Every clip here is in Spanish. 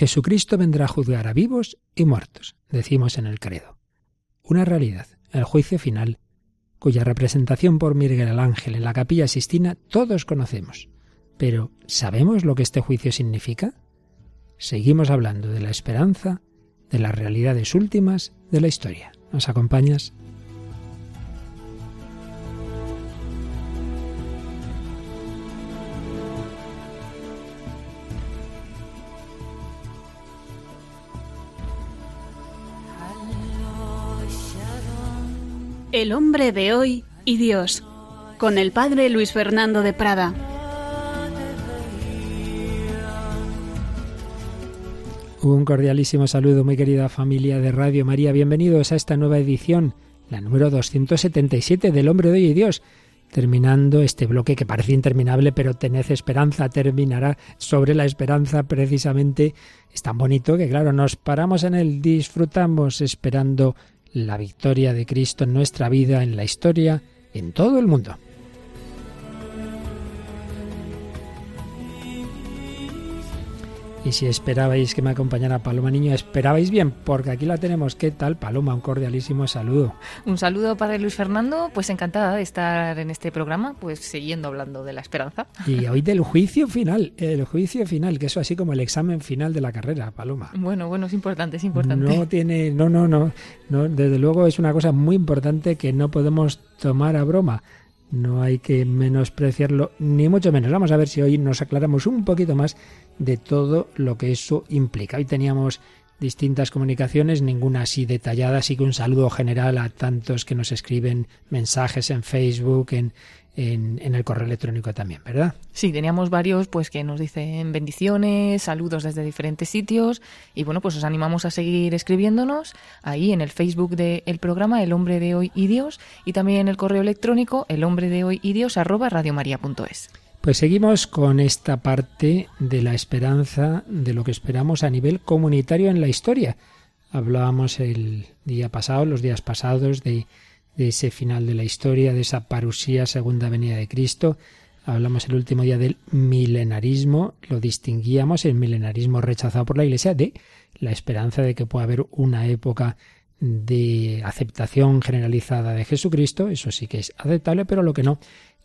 Jesucristo vendrá a juzgar a vivos y muertos, decimos en el credo. Una realidad, el juicio final, cuya representación por Miguel Ángel en la capilla Sistina todos conocemos. Pero, ¿sabemos lo que este juicio significa? Seguimos hablando de la esperanza, de las realidades últimas de la historia. ¿Nos acompañas? El hombre de hoy y Dios, con el padre Luis Fernando de Prada. Un cordialísimo saludo, muy querida familia de Radio María. Bienvenidos a esta nueva edición, la número 277 del Hombre de Hoy y Dios. Terminando este bloque que parece interminable, pero tened esperanza, terminará sobre la esperanza precisamente. Es tan bonito que, claro, nos paramos en él, disfrutamos esperando la victoria de Cristo en nuestra vida, en la historia, en todo el mundo. Y si esperabais que me acompañara Paloma Niño, esperabais bien, porque aquí la tenemos. ¿Qué tal, Paloma? Un cordialísimo saludo. Un saludo para Luis Fernando, pues encantada de estar en este programa, pues siguiendo hablando de la esperanza. Y hoy del juicio final, el juicio final, que eso así como el examen final de la carrera, Paloma. Bueno, bueno, es importante, es importante. No tiene, no, no, no, no, desde luego es una cosa muy importante que no podemos tomar a broma. No hay que menospreciarlo, ni mucho menos. Vamos a ver si hoy nos aclaramos un poquito más de todo lo que eso implica. Hoy teníamos distintas comunicaciones, ninguna así detallada, así que un saludo general a tantos que nos escriben mensajes en Facebook, en, en, el correo electrónico también, ¿verdad? Sí, teníamos varios pues que nos dicen bendiciones, saludos desde diferentes sitios y bueno, pues os animamos a seguir escribiéndonos ahí en el Facebook del programa El Hombre de Hoy y Dios y también en el correo electrónico el hombre de hoy y Dios arroba radiomaria.es. Pues seguimos con esta parte de la esperanza, de lo que esperamos a nivel comunitario en la historia. Hablábamos el día pasado, los días pasados, de ese final de la historia, de esa parusía, segunda venida de Cristo. Hablamos el último día del milenarismo, lo distinguíamos, el milenarismo rechazado por la Iglesia, de la esperanza de que pueda haber una época de aceptación generalizada de Jesucristo, eso sí que es aceptable, pero lo que no,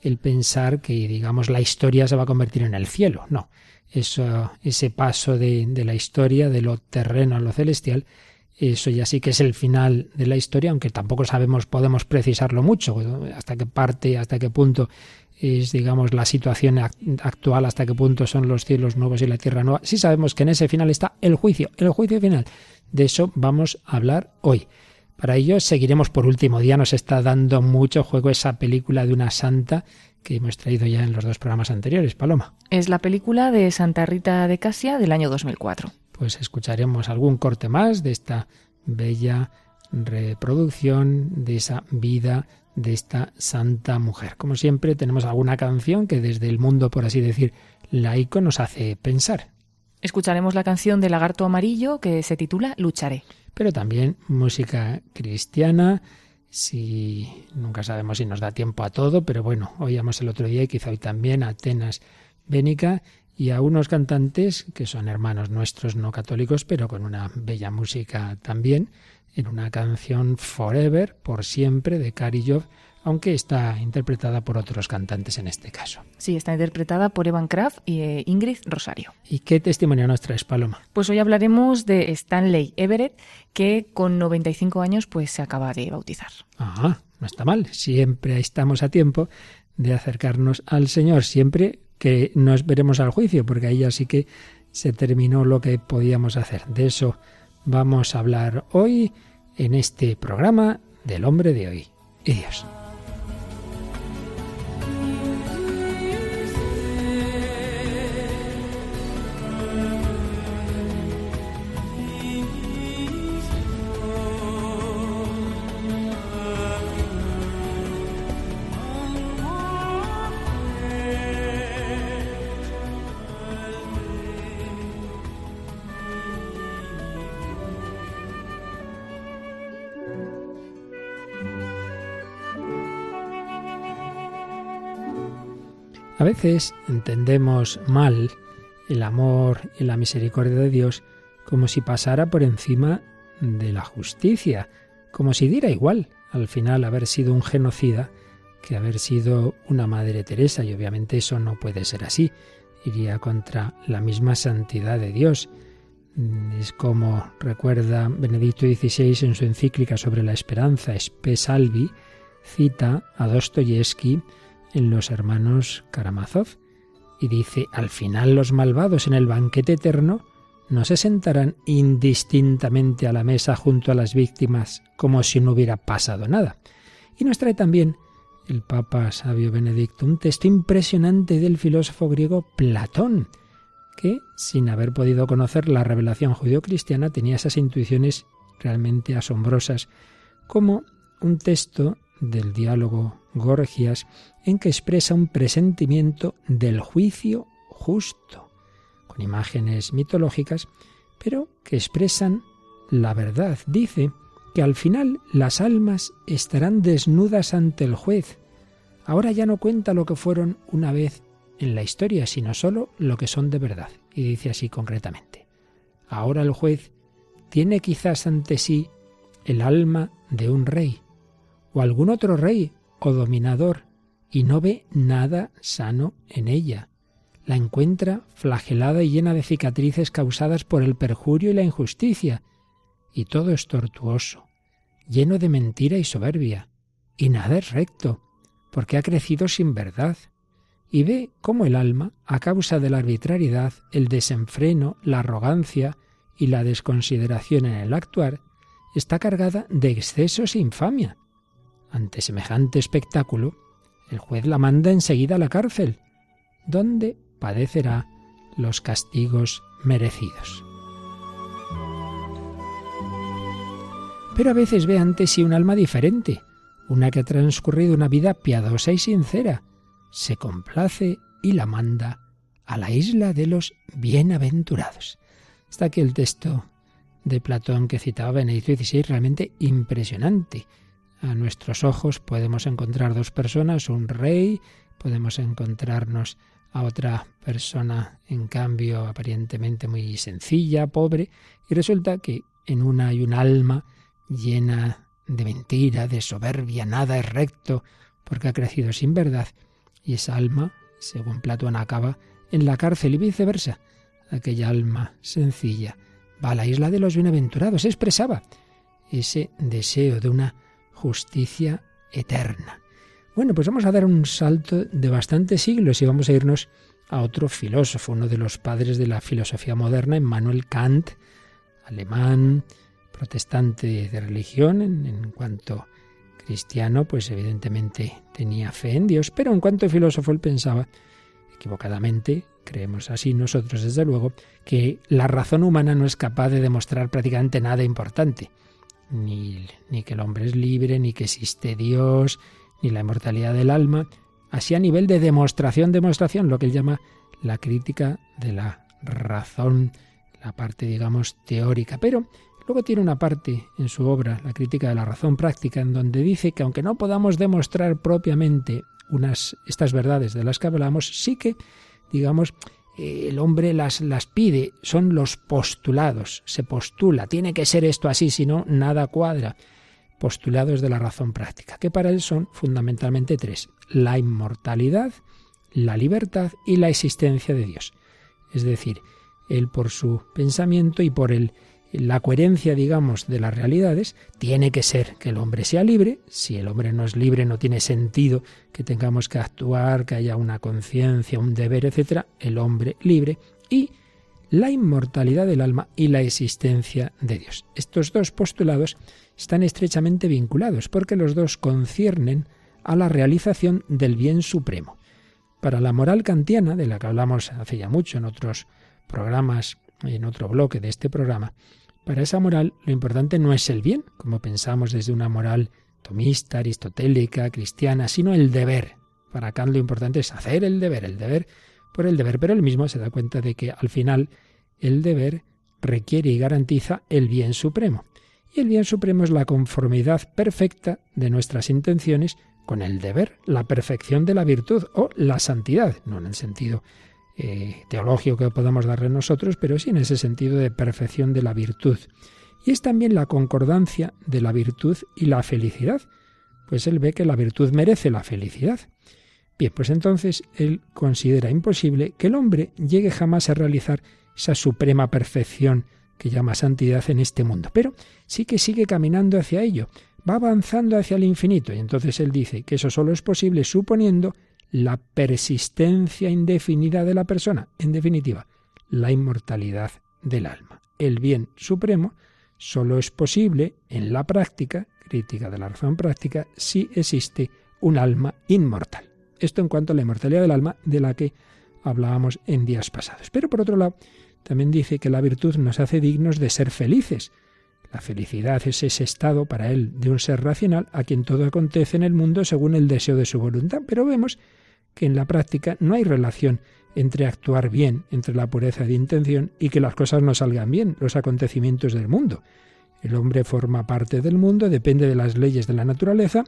el pensar que, digamos, la historia se va a convertir en el cielo, no. Eso, ese paso de, de la historia, de lo terreno a lo celestial, eso ya sí que es el final de la historia, aunque tampoco sabemos, podemos precisarlo mucho, hasta qué parte, hasta qué punto es, digamos, la situación actual, hasta qué punto son los cielos nuevos y la tierra nueva. Sí sabemos que en ese final está el juicio, el juicio final. De eso vamos a hablar hoy. Para ello seguiremos por último día, nos está dando mucho juego esa película de una santa que hemos traído ya en los dos programas anteriores, Paloma. Es la película de Santa Rita de Casia del año 2004 pues escucharemos algún corte más de esta bella reproducción de esa vida de esta santa mujer. Como siempre, tenemos alguna canción que desde el mundo, por así decir, laico nos hace pensar. Escucharemos la canción de Lagarto Amarillo que se titula Lucharé. Pero también música cristiana, si nunca sabemos si nos da tiempo a todo, pero bueno, oíamos el otro día y quizá hoy también Atenas Bénica y a unos cantantes que son hermanos nuestros no católicos, pero con una bella música también, en una canción Forever, por siempre, de Karillov, aunque está interpretada por otros cantantes en este caso. Sí, está interpretada por Evan Kraft y eh, Ingrid Rosario. ¿Y qué testimonio nos traes, Paloma? Pues hoy hablaremos de Stanley Everett, que con 95 años pues se acaba de bautizar. Ah, no está mal. Siempre estamos a tiempo de acercarnos al Señor, siempre que no esperemos al juicio, porque ahí ya sí que se terminó lo que podíamos hacer. De eso vamos a hablar hoy en este programa del hombre de hoy. Y Dios. A veces entendemos mal el amor y la misericordia de Dios como si pasara por encima de la justicia, como si diera igual al final haber sido un genocida que haber sido una Madre Teresa, y obviamente eso no puede ser así, iría contra la misma santidad de Dios. Es como recuerda Benedicto XVI en su encíclica sobre la esperanza, Spe Salvi, cita a Dostoyevsky en Los Hermanos Karamazov y dice, al final los malvados en el banquete eterno no se sentarán indistintamente a la mesa junto a las víctimas como si no hubiera pasado nada. Y nos trae también el Papa Sabio Benedicto un texto impresionante del filósofo griego Platón, que, sin haber podido conocer la revelación judio-cristiana, tenía esas intuiciones realmente asombrosas, como un texto del diálogo Gorgias en que expresa un presentimiento del juicio justo, con imágenes mitológicas, pero que expresan la verdad. Dice que al final las almas estarán desnudas ante el juez. Ahora ya no cuenta lo que fueron una vez en la historia, sino solo lo que son de verdad. Y dice así concretamente. Ahora el juez tiene quizás ante sí el alma de un rey, o algún otro rey o dominador, y no ve nada sano en ella. La encuentra flagelada y llena de cicatrices causadas por el perjurio y la injusticia, y todo es tortuoso, lleno de mentira y soberbia, y nada es recto, porque ha crecido sin verdad, y ve cómo el alma, a causa de la arbitrariedad, el desenfreno, la arrogancia y la desconsideración en el actuar, está cargada de excesos e infamia. Ante semejante espectáculo, el juez la manda enseguida a la cárcel, donde padecerá los castigos merecidos. Pero a veces ve ante sí un alma diferente, una que ha transcurrido una vida piadosa y sincera, se complace y la manda a la isla de los bienaventurados. Está aquí el texto de Platón que citaba Benedicto XVI, realmente impresionante. A nuestros ojos podemos encontrar dos personas, un rey, podemos encontrarnos a otra persona, en cambio, aparentemente muy sencilla, pobre, y resulta que en una hay un alma llena de mentira, de soberbia, nada es recto, porque ha crecido sin verdad, y esa alma, según Platón acaba, en la cárcel y viceversa. Aquella alma sencilla va a la isla de los bienaventurados, expresaba ese deseo de una justicia eterna. Bueno, pues vamos a dar un salto de bastantes siglos y vamos a irnos a otro filósofo, uno de los padres de la filosofía moderna, Emmanuel Kant, alemán, protestante de religión, en, cuanto cristiano, pues evidentemente tenía fe en Dios, pero en cuanto filósofo él pensaba, equivocadamente, creemos así nosotros desde luego, que la razón humana no es capaz de demostrar prácticamente nada importante, ni, ni que el hombre es libre, ni que existe Dios, ni la inmortalidad del alma, así a nivel de demostración, demostración, lo que él llama la crítica de la razón, la parte, digamos, teórica. Pero Luego tiene una parte en su obra, La crítica de la razón práctica, en donde dice que aunque no podamos demostrar propiamente unas, estas verdades de las que hablamos, sí que, digamos, eh, el hombre las, las pide, son los postulados, se postula, tiene que ser esto así, si no, nada cuadra. Postulados de la razón práctica, que para él son fundamentalmente tres, la inmortalidad, la libertad y la existencia de Dios. Es decir, él por su pensamiento y por el la coherencia, digamos, de las realidades tiene que ser que el hombre sea libre. Si el hombre no es libre, no tiene sentido que tengamos que actuar, que haya una conciencia, un deber, etcétera. El hombre libre y la inmortalidad del alma y la existencia de Dios. Estos dos postulados están estrechamente vinculados porque los dos conciernen a la realización del bien supremo. Para la moral kantiana, de la que hablamos hace ya mucho en otros programas, en otro bloque de este programa, para esa moral lo importante no es el bien, como pensamos desde una moral tomista, aristotélica, cristiana, sino el deber. Para Kant lo importante es hacer el deber, el deber por el deber, pero él mismo se da cuenta de que al final el deber requiere y garantiza el bien supremo. Y el bien supremo es la conformidad perfecta de nuestras intenciones con el deber, la perfección de la virtud o la santidad, no en el sentido eh, teológico que podamos darle nosotros, pero sí en ese sentido de perfección de la virtud. Y es también la concordancia de la virtud y la felicidad, pues él ve que la virtud merece la felicidad. Bien, pues entonces él considera imposible que el hombre llegue jamás a realizar esa suprema perfección que llama santidad en este mundo, pero sí que sigue caminando hacia ello, va avanzando hacia el infinito, y entonces él dice que eso solo es posible suponiendo la persistencia indefinida de la persona, en definitiva, la inmortalidad del alma. El bien supremo solo es posible en la práctica, crítica de la razón práctica, si existe un alma inmortal. Esto en cuanto a la inmortalidad del alma de la que hablábamos en días pasados. Pero por otro lado, también dice que la virtud nos hace dignos de ser felices. La felicidad es ese estado para él de un ser racional a quien todo acontece en el mundo según el deseo de su voluntad. Pero vemos que en la práctica no hay relación entre actuar bien, entre la pureza de intención y que las cosas no salgan bien, los acontecimientos del mundo. El hombre forma parte del mundo, depende de las leyes de la naturaleza,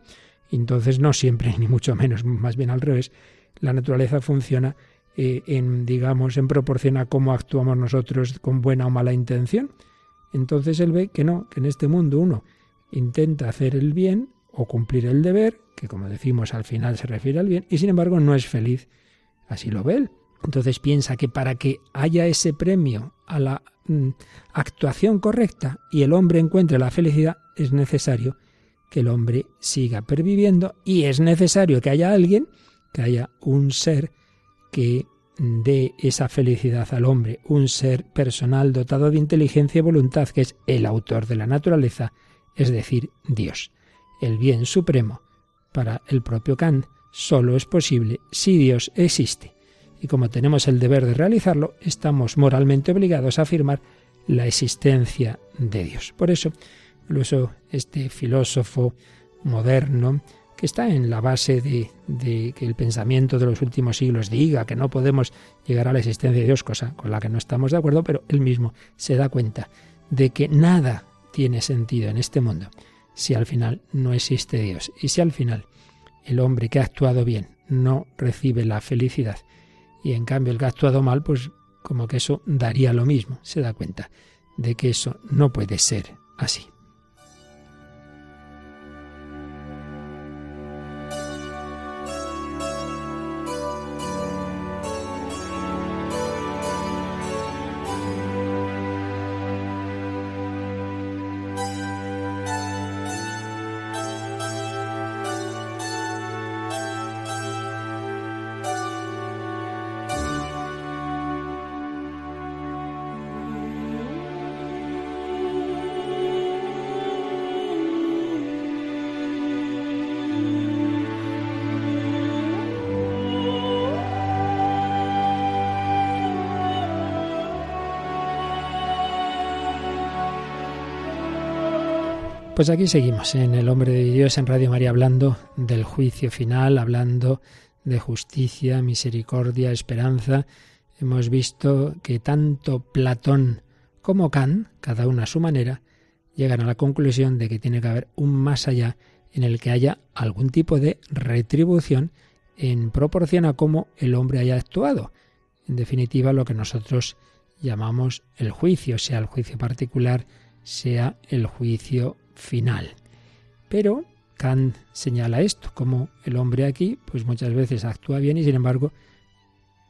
entonces no siempre, ni mucho menos, más bien al revés, la naturaleza funciona eh, en, digamos, en proporción a cómo actuamos nosotros con buena o mala intención. Entonces él ve que no, que en este mundo uno intenta hacer el bien o cumplir el deber, que como decimos al final se refiere al bien, y sin embargo no es feliz. Así lo ve él. Entonces piensa que para que haya ese premio a la mm, actuación correcta y el hombre encuentre la felicidad, es necesario que el hombre siga perviviendo y es necesario que haya alguien, que haya un ser que dé esa felicidad al hombre, un ser personal dotado de inteligencia y voluntad, que es el autor de la naturaleza, es decir, Dios. El bien supremo, para el propio Kant, solo es posible si Dios existe. Y como tenemos el deber de realizarlo, estamos moralmente obligados a afirmar la existencia de Dios. Por eso, incluso este filósofo moderno, que está en la base de, de, que el pensamiento de los últimos siglos diga que no podemos llegar a la existencia de Dios, cosa con la que no estamos de acuerdo, pero él mismo se da cuenta de que nada tiene sentido en este mundo si al final no existe Dios y si al final el hombre que ha actuado bien no recibe la felicidad y en cambio el que ha actuado mal, pues como que eso daría lo mismo, se da cuenta de que eso no puede ser así. Pues aquí seguimos en El Hombre de Dios en Radio María hablando del juicio final, hablando de justicia, misericordia, esperanza. Hemos visto que tanto Platón como Kant, cada uno a su manera, llegan a la conclusión de que tiene que haber un más allá en el que haya algún tipo de retribución en proporción a cómo el hombre haya actuado. En definitiva, lo que nosotros llamamos el juicio, sea el juicio particular, sea el juicio final. Pero Kant señala esto, como el hombre aquí, pues muchas veces actúa bien y sin embargo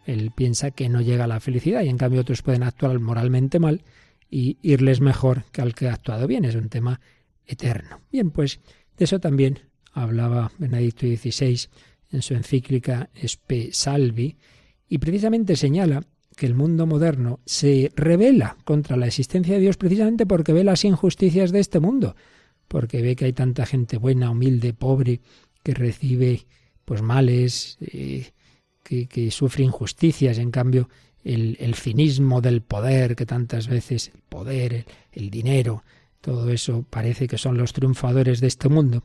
él piensa que no llega a la felicidad y en cambio otros pueden actuar moralmente mal y irles mejor que al que ha actuado bien. Es un tema eterno. Bien, pues de eso también hablaba Benedicto XVI en su encíclica Spe Salvi y precisamente señala que el mundo moderno se revela contra la existencia de Dios precisamente porque ve las injusticias de este mundo porque ve que hay tanta gente buena, humilde, pobre, que recibe pues males, eh, que, sufre injusticias, en cambio el, cinismo del poder, que tantas veces el poder, el, dinero, todo eso parece que son los triunfadores de este mundo.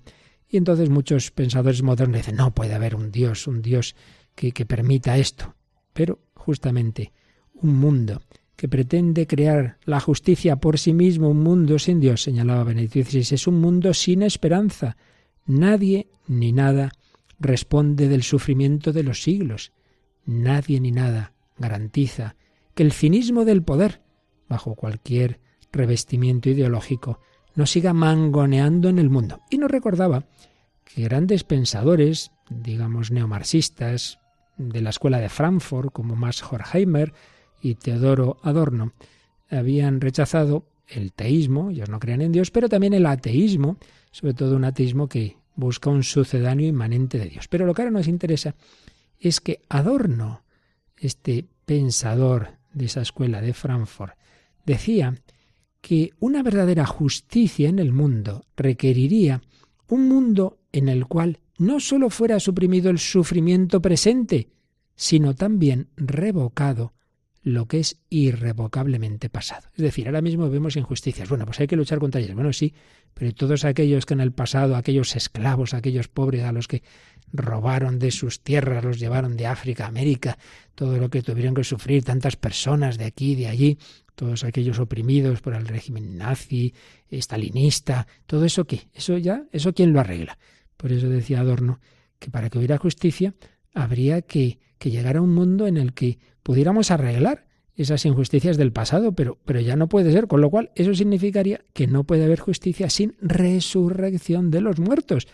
Y entonces muchos pensadores modernos dicen, no puede haber un Dios, un Dios que permita esto. Pero justamente un mundo que pretende crear la justicia por sí mismo, un mundo sin Dios, señalaba Benedicto XVI, es un mundo sin esperanza. Nadie ni nada responde del sufrimiento de los siglos. Nadie ni nada garantiza que el cinismo del poder, bajo cualquier revestimiento ideológico, no siga mangoneando en el mundo. Y nos recordaba que grandes pensadores, digamos neomarxistas, de la escuela de Frankfurt, como Max Horkheimer y Teodoro Adorno, habían rechazado el teísmo, ellos no creían en Dios, pero también el ateísmo, sobre todo un ateísmo que busca un sucedáneo inmanente de Dios. Pero lo que ahora nos interesa es que Adorno, este pensador de esa escuela de Frankfurt, decía que una verdadera justicia en el mundo requeriría un mundo en el cual no sólo fuera suprimido el sufrimiento presente, sino también revocado lo que es irrevocablemente pasado. Es decir, ahora mismo vemos injusticias. Bueno, pues hay que luchar contra ellas. Bueno, sí, pero todos aquellos que en el pasado, aquellos esclavos, aquellos pobres a los que robaron de sus tierras, los llevaron de África América, todo lo que tuvieron que sufrir tantas personas de aquí y de allí, todos aquellos oprimidos por el régimen nazi, estalinista, todo eso qué, eso ya, eso quién lo arregla. Por eso decía Adorno que para que hubiera justicia habría que, que llegar a un mundo en el que pudiéramos arreglar esas injusticias del pasado, pero, pero ya no puede ser, con lo cual eso significaría que no puede haber justicia sin resurrección de los muertos,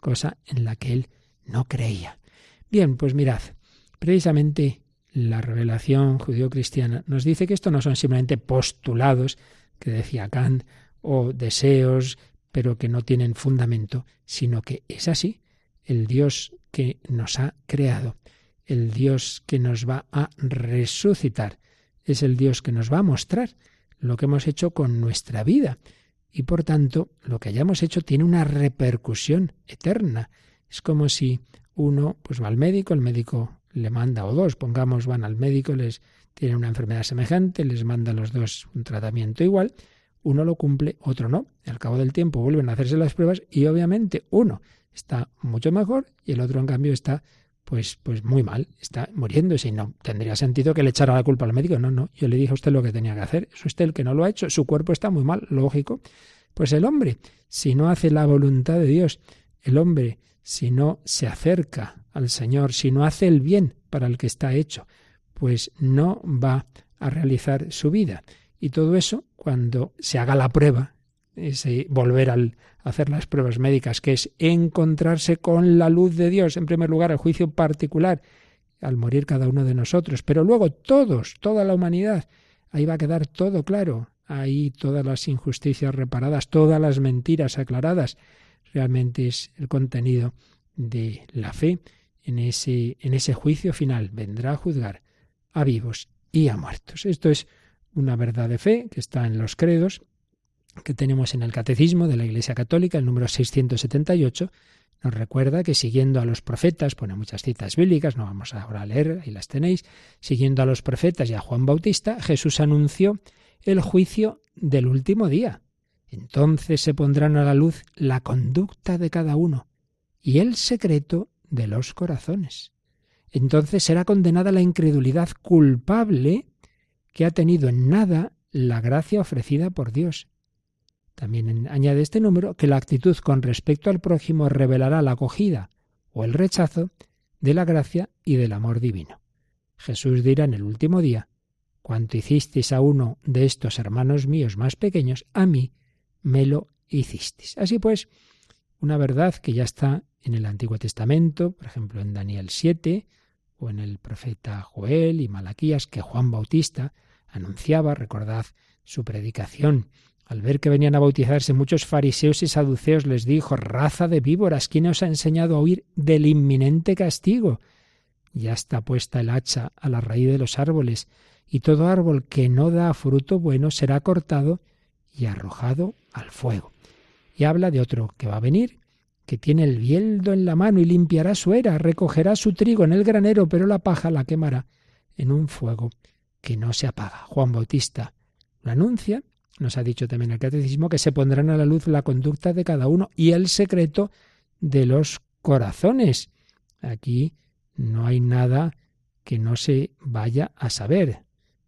cosa en la que él no creía. Bien, pues mirad, precisamente la revelación judío-cristiana nos dice que esto no son simplemente postulados, que decía Kant, o deseos, pero que no tienen fundamento, sino que es así. El Dios que nos ha creado, el Dios que nos va a resucitar, es el Dios que nos va a mostrar lo que hemos hecho con nuestra vida. Y por tanto, lo que hayamos hecho tiene una repercusión eterna. Es como si uno pues va al médico, el médico le manda, o dos, pongamos, van al médico, les tienen una enfermedad semejante, les manda a los dos un tratamiento igual, uno lo cumple, otro no. Al cabo del tiempo vuelven a hacerse las pruebas y obviamente uno está mucho mejor y el otro en cambio está pues, pues muy mal, está muriéndose y no tendría sentido que le echara la culpa al médico. No, no, yo le dije a usted lo que tenía que hacer, es usted el que no lo ha hecho, su cuerpo está muy mal, lógico. Pues el hombre, si no hace la voluntad de Dios, el hombre, si no se acerca al Señor, si no hace el bien para el que está hecho, pues no va a realizar su vida. Y todo eso, cuando se haga la prueba, ese volver al hacer las pruebas médicas, que es encontrarse con la luz de Dios, en primer lugar, el juicio particular, al morir cada uno de nosotros, pero luego todos, toda la humanidad, ahí va a quedar todo claro, ahí todas las injusticias reparadas, todas las mentiras aclaradas, realmente es el contenido de la fe en ese, en ese juicio final. Vendrá a juzgar a vivos y a muertos. Esto es una verdad de fe que está en los credos que tenemos en el Catecismo de la Iglesia Católica, el número 678, nos recuerda que siguiendo a los profetas, pone muchas citas bíblicas, no vamos ahora a leer, ahí las tenéis, siguiendo a los profetas y a Juan Bautista, Jesús anunció el juicio del último día. Entonces se pondrán a la luz la conducta de cada uno y el secreto de los corazones. Entonces será condenada la incredulidad culpable que ha tenido en nada la gracia ofrecida por Dios también añade este número que la actitud con respecto al prójimo revelará la acogida o el rechazo de la gracia y del amor divino. Jesús dirá en el último día, cuanto hicisteis a uno de estos hermanos míos más pequeños, a mí me lo hicisteis. Así pues, una verdad que ya está en el Antiguo Testamento, por ejemplo en Daniel 7, o en el profeta Joel y Malaquías, que Juan Bautista anunciaba, recordad su predicación al ver que venían a bautizarse muchos fariseos y saduceos, les dijo, raza de víboras, ¿quién os ha enseñado a huir del inminente castigo? Ya está puesta el hacha a la raíz de los árboles, y todo árbol que no da fruto bueno será cortado y arrojado al fuego. Y habla de otro que va a venir, que tiene el bieldo en la mano y limpiará su era, recogerá su trigo en el granero, pero la paja la quemará en un fuego que no se apaga. Juan Bautista lo anuncia nos ha dicho también el catecismo que se pondrán a la luz la conducta de cada uno y el secreto de los corazones. Aquí no hay nada que no se vaya a saber.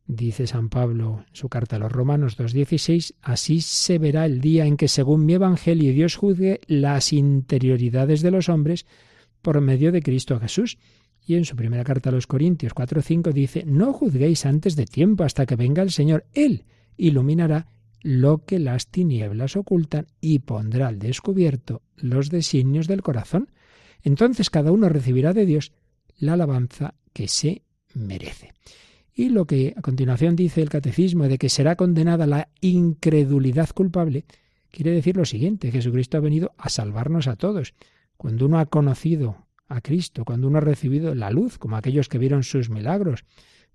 Dice San Pablo en su carta a los Romanos 2.16, así se verá el día en que según mi Evangelio Dios juzgue las interioridades de los hombres por medio de Cristo Jesús. Y en su primera carta a los Corintios 4:5 dice, no juzguéis antes de tiempo hasta que venga el Señor. Él iluminará lo que las tinieblas ocultan y pondrá al descubierto los designios del corazón. Entonces cada uno recibirá de Dios la alabanza que se merece. Y lo que a continuación dice el catecismo de que será condenada la incredulidad culpable, quiere decir lo siguiente, Jesucristo ha venido a salvarnos a todos. Cuando uno ha conocido a Cristo, cuando uno ha recibido la luz, como aquellos que vieron sus milagros,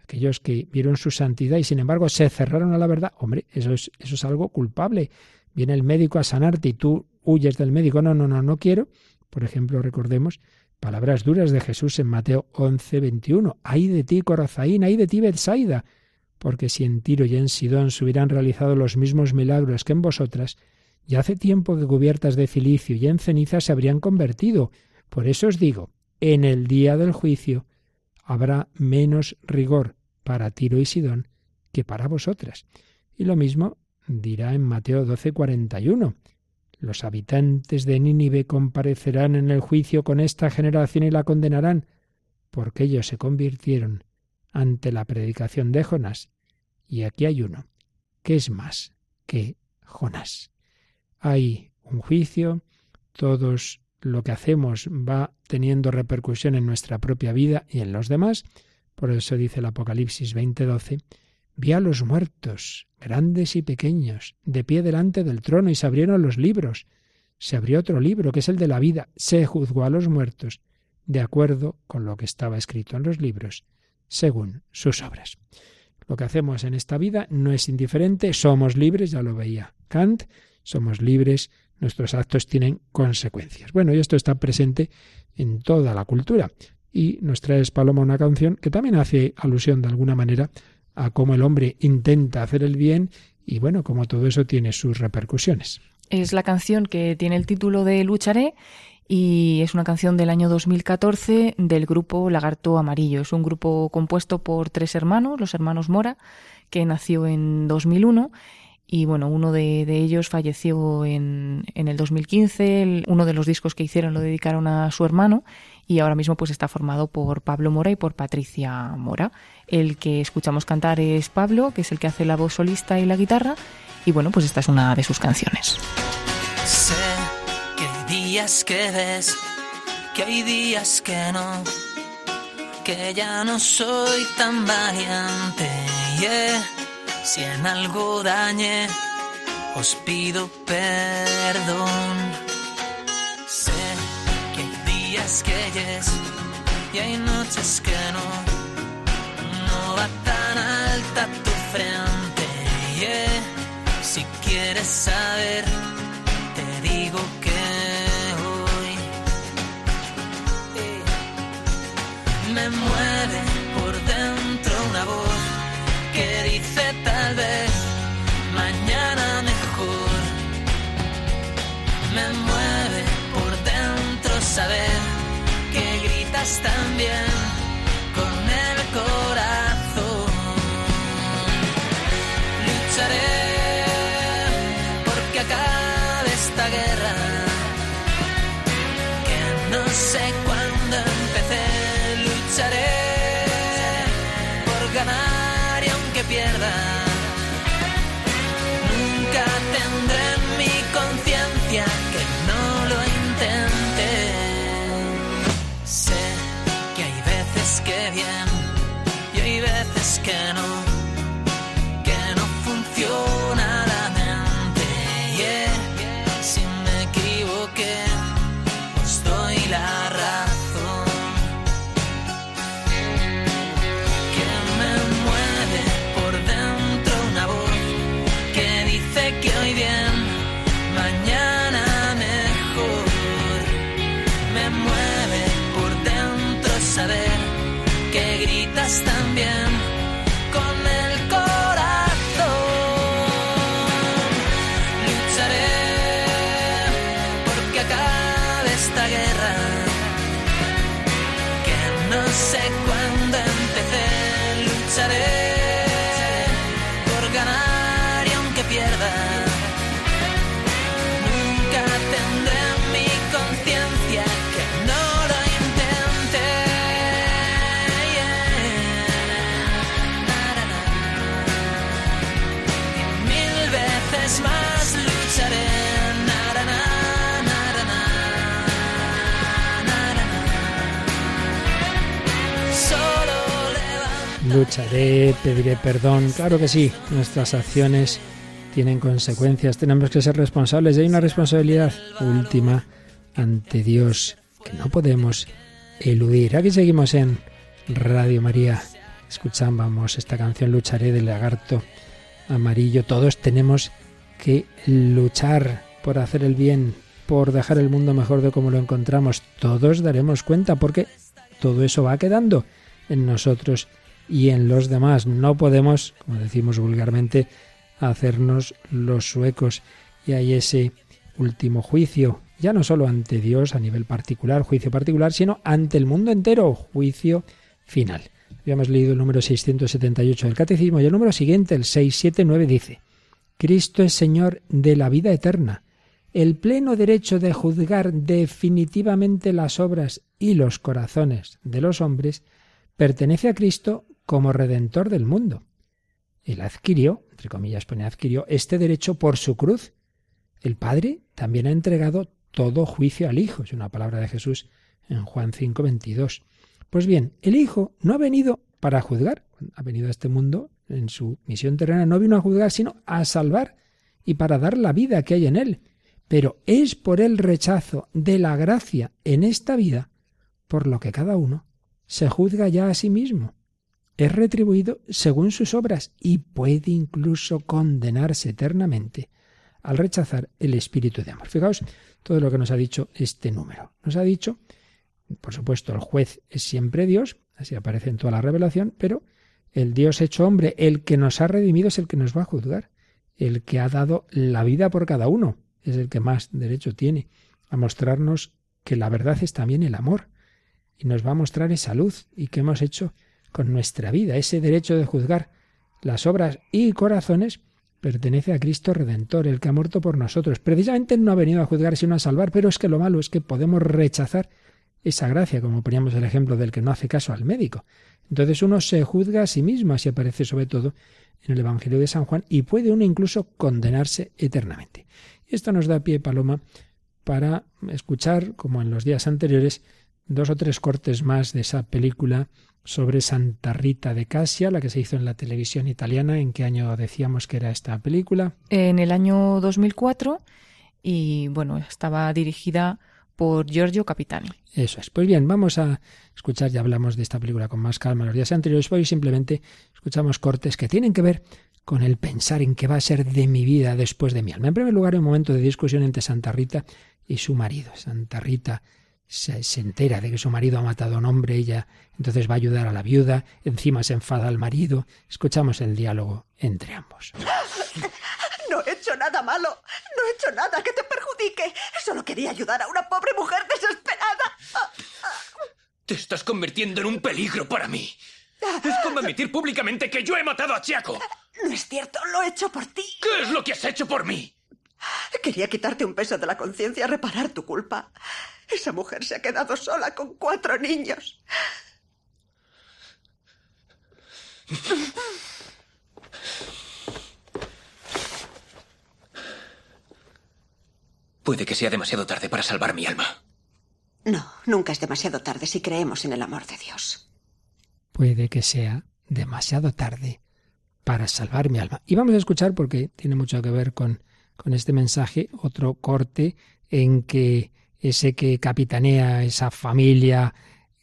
aquellos que vieron su santidad y sin embargo se cerraron a la verdad, hombre, eso es, eso es algo culpable. Viene el médico a sanarte y tú huyes del médico, no, no, no, no quiero. Por ejemplo, recordemos palabras duras de Jesús en Mateo 11, 21. Ay de ti, Corazaín, ay de ti, Betsaida, porque si en Tiro y en Sidón se hubieran realizado los mismos milagros que en vosotras, ya hace tiempo que cubiertas de cilicio y en ceniza se habrían convertido. Por eso os digo, en el día del juicio habrá menos rigor para Tiro y Sidón que para vosotras. Y lo mismo dirá en Mateo 12:41. Los habitantes de Nínive comparecerán en el juicio con esta generación y la condenarán, porque ellos se convirtieron ante la predicación de Jonás. Y aquí hay uno, que es más que Jonás. Hay un juicio, todos lo que hacemos va teniendo repercusión en nuestra propia vida y en los demás. Por eso dice el Apocalipsis 20:12, vi a los muertos, grandes y pequeños, de pie delante del trono y se abrieron los libros. Se abrió otro libro, que es el de la vida. Se juzgó a los muertos de acuerdo con lo que estaba escrito en los libros, según sus obras. Lo que hacemos en esta vida no es indiferente, somos libres, ya lo veía Kant, somos libres nuestros actos tienen consecuencias. Bueno, y esto está presente en toda la cultura. Y nos trae Paloma una canción que también hace alusión de alguna manera a cómo el hombre intenta hacer el bien y bueno, como todo eso tiene sus repercusiones. Es la canción que tiene el título de Lucharé y es una canción del año 2014 del grupo Lagarto Amarillo. Es un grupo compuesto por tres hermanos, los hermanos Mora, que nació en 2001 y bueno, uno de, ellos falleció en, en, el 2015, uno de los discos que hicieron lo dedicaron a su hermano y ahora mismo pues está formado por Pablo Mora y por Patricia Mora. El que escuchamos cantar es Pablo, que es el que hace la voz solista y la guitarra y bueno, pues esta es una de sus canciones. Sé que hay días que ves, que hay días que no, que ya no soy tan si en algo dañe, os pido perdón. Sé que hay días que yes y hay noches que no. No va tan alta tu frente. Yeah. Si quieres saber, también con el corazón. Lucharé porque acabe esta guerra que no sé cuándo empecé. Lucharé por ganar pierda. Veces lucharé, pediré perdón. Claro que sí, nuestras acciones tienen consecuencias, tenemos que ser responsables y hay una responsabilidad última ante Dios que no podemos eludir. Aquí seguimos en Radio María. Escuchábamos esta canción Lucharé del lagarto amarillo. Todos tenemos que luchar por hacer el bien, por dejar el mundo mejor de como lo encontramos. Todos daremos cuenta porque todo eso va quedando en nosotros y en los demás. No podemos, como decimos vulgarmente, hacernos los suecos. Y hay ese último juicio, ya no solo ante Dios a nivel particular, juicio particular, sino ante el mundo entero, juicio final. Habíamos leído el número 678 del Catecismo y el número siguiente, el 679, dice, Cristo es Señor de la vida eterna. El pleno derecho de juzgar definitivamente las obras y los corazones de los hombres pertenece a Cristo como Redentor del mundo. Él adquirió, entre comillas pone adquirió, este derecho por su cruz. El Padre también ha entregado todo juicio al Hijo, es una palabra de Jesús en Juan 5, 22. Pues bien, el Hijo no ha venido para juzgar, ha venido a este mundo en su misión terrena, no vino a juzgar, sino a salvar y para dar la vida que hay en él. Pero es por el rechazo de la gracia en esta vida por lo que cada uno se juzga ya a sí mismo es retribuido según sus obras y puede incluso condenarse eternamente al rechazar el espíritu de amor. Fijaos todo lo que nos ha dicho este número. Nos ha dicho, por supuesto, el juez es siempre Dios, así aparece en toda la revelación, pero el Dios hecho hombre, el que nos ha redimido es el que nos va a juzgar, el que ha dado la vida por cada uno, es el que más derecho tiene a mostrarnos que la verdad es también el amor y nos va a mostrar esa luz y que hemos hecho con nuestra vida. Ese derecho de juzgar las obras y corazones pertenece a Cristo Redentor, el que ha muerto por nosotros. Precisamente no ha venido a juzgar sino a salvar, pero es que lo malo es que podemos rechazar esa gracia, como poníamos el ejemplo del que no hace caso al médico. Entonces uno se juzga a sí mismo, así aparece sobre todo en el Evangelio de San Juan, y puede uno incluso condenarse eternamente. Esto nos da pie, Paloma, para escuchar, como en los días anteriores, dos o tres cortes más de esa película sobre Santa Rita de Casia, la que se hizo en la televisión italiana. ¿En qué año decíamos que era esta película? En el año 2004 y bueno, estaba dirigida por Giorgio Capitani. Eso es. Pues bien, vamos a escuchar, ya hablamos de esta película con más calma los días anteriores, hoy simplemente escuchamos cortes que tienen que ver con el pensar en qué va a ser de mi vida después de mi alma. En primer lugar, un momento de discusión entre Santa Rita y su marido. Santa Rita se, entera de que su marido ha matado a un hombre, ella entonces va a ayudar a la viuda, encima se enfada al marido. Escuchamos el diálogo entre ambos. No he hecho nada malo, no he hecho nada que te perjudique. Solo quería ayudar a una pobre mujer desesperada. Te estás convirtiendo en un peligro para mí. Es como admitir públicamente que yo he matado a Chiaco. No es cierto, lo he hecho por ti. ¿Qué es lo que has hecho por mí? Quería quitarte un peso de la conciencia, reparar tu culpa. Esa mujer se ha quedado sola con cuatro niños. Puede que sea demasiado tarde para salvar mi alma. No, nunca es demasiado tarde si creemos en el amor de Dios. Puede que sea demasiado tarde para salvar mi alma. Y vamos a escuchar, porque tiene mucho que ver con, con este mensaje, otro corte en que ese que capitanea esa familia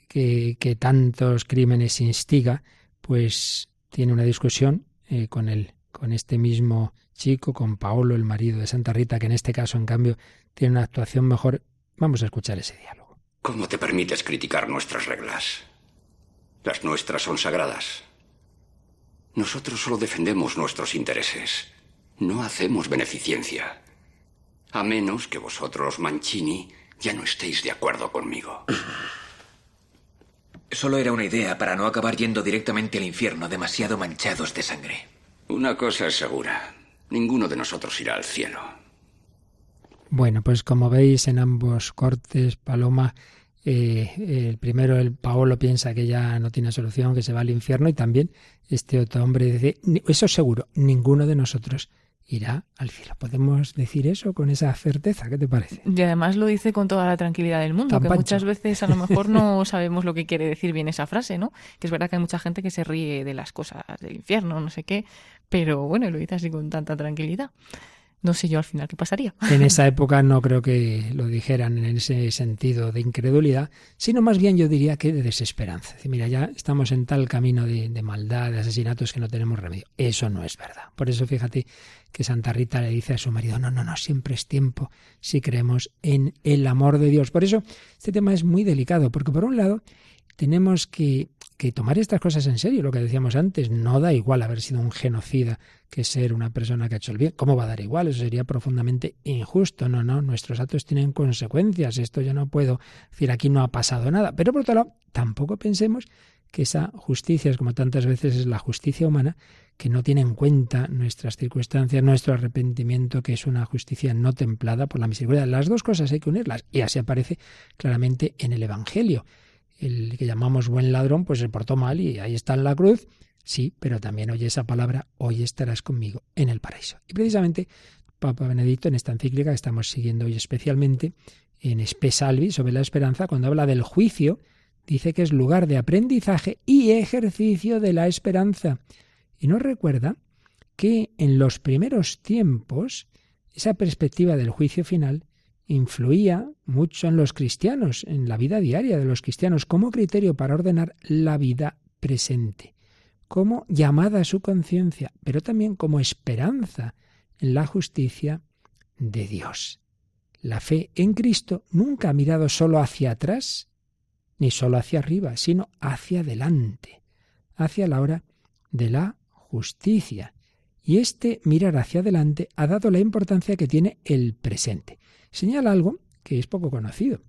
que, tantos crímenes instiga, pues tiene una discusión eh, con él, con este mismo chico, con Paolo, el marido de Santa Rita, que en este caso, en cambio, tiene una actuación mejor. Vamos a escuchar ese diálogo. ¿Cómo te permites criticar nuestras reglas? Las nuestras son sagradas. Nosotros solo defendemos nuestros intereses. No hacemos beneficencia. A menos que vosotros, Mancini, ya no estéis de acuerdo conmigo. Solo era una idea para no acabar yendo directamente al infierno demasiado manchados de sangre. Una cosa es segura. Ninguno de nosotros irá al cielo. Bueno, pues como veis en ambos cortes, Paloma, eh, el primero, el Paolo, piensa que ya no tiene solución, que se va al infierno, y también este otro hombre dice, eso seguro, ninguno de nosotros irá al cielo. ¿Podemos decir eso con esa certeza? ¿Qué te parece? Y además lo dice con toda la tranquilidad del mundo, que muchas veces a lo mejor no sabemos lo que quiere decir bien esa frase, ¿no? Que es verdad que hay mucha gente que se ríe de las cosas del infierno, no sé qué, pero bueno, lo dice así con tanta tranquilidad no sé yo al final qué pasaría. En esa época no creo que lo dijeran en ese sentido de incredulidad, sino más bien yo diría que de desesperanza. Mira, ya estamos en tal camino de, de, maldad, de asesinatos que no tenemos remedio. Eso no es verdad. Por eso fíjate que Santa Rita le dice a su marido, no, no, no, siempre es tiempo si creemos en el amor de Dios. Por eso este tema es muy delicado, porque por un lado tenemos que, que tomar estas cosas en serio, lo que decíamos antes, no da igual haber sido un genocida que ser una persona que ha hecho el bien. ¿Cómo va a dar igual? Eso sería profundamente injusto. No, no, nuestros actos tienen consecuencias. Esto yo no puedo decir aquí no ha pasado nada. Pero por otro lado, tampoco pensemos que esa justicia es como tantas veces es la justicia humana, que no tiene en cuenta nuestras circunstancias, nuestro arrepentimiento, que es una justicia no templada por la misericordia. Las dos cosas hay que unirlas y así aparece claramente en el Evangelio el que llamamos buen ladrón, pues se portó mal y ahí está en la cruz. Sí, pero también oye esa palabra, hoy estarás conmigo en el paraíso. Y precisamente Papa Benedicto, en esta encíclica que estamos siguiendo hoy especialmente, en Espesalvi, sobre la esperanza, cuando habla del juicio, dice que es lugar de aprendizaje y ejercicio de la esperanza. Y nos recuerda que en los primeros tiempos, esa perspectiva del juicio final influía mucho en los cristianos, en la vida diaria de los cristianos, como criterio para ordenar la vida presente, como llamada a su conciencia, pero también como esperanza en la justicia de Dios. La fe en Cristo nunca ha mirado solo hacia atrás, ni solo hacia arriba, sino hacia adelante, hacia la hora de la justicia. Y este mirar hacia adelante ha dado la importancia que tiene el presente señala algo que es poco conocido,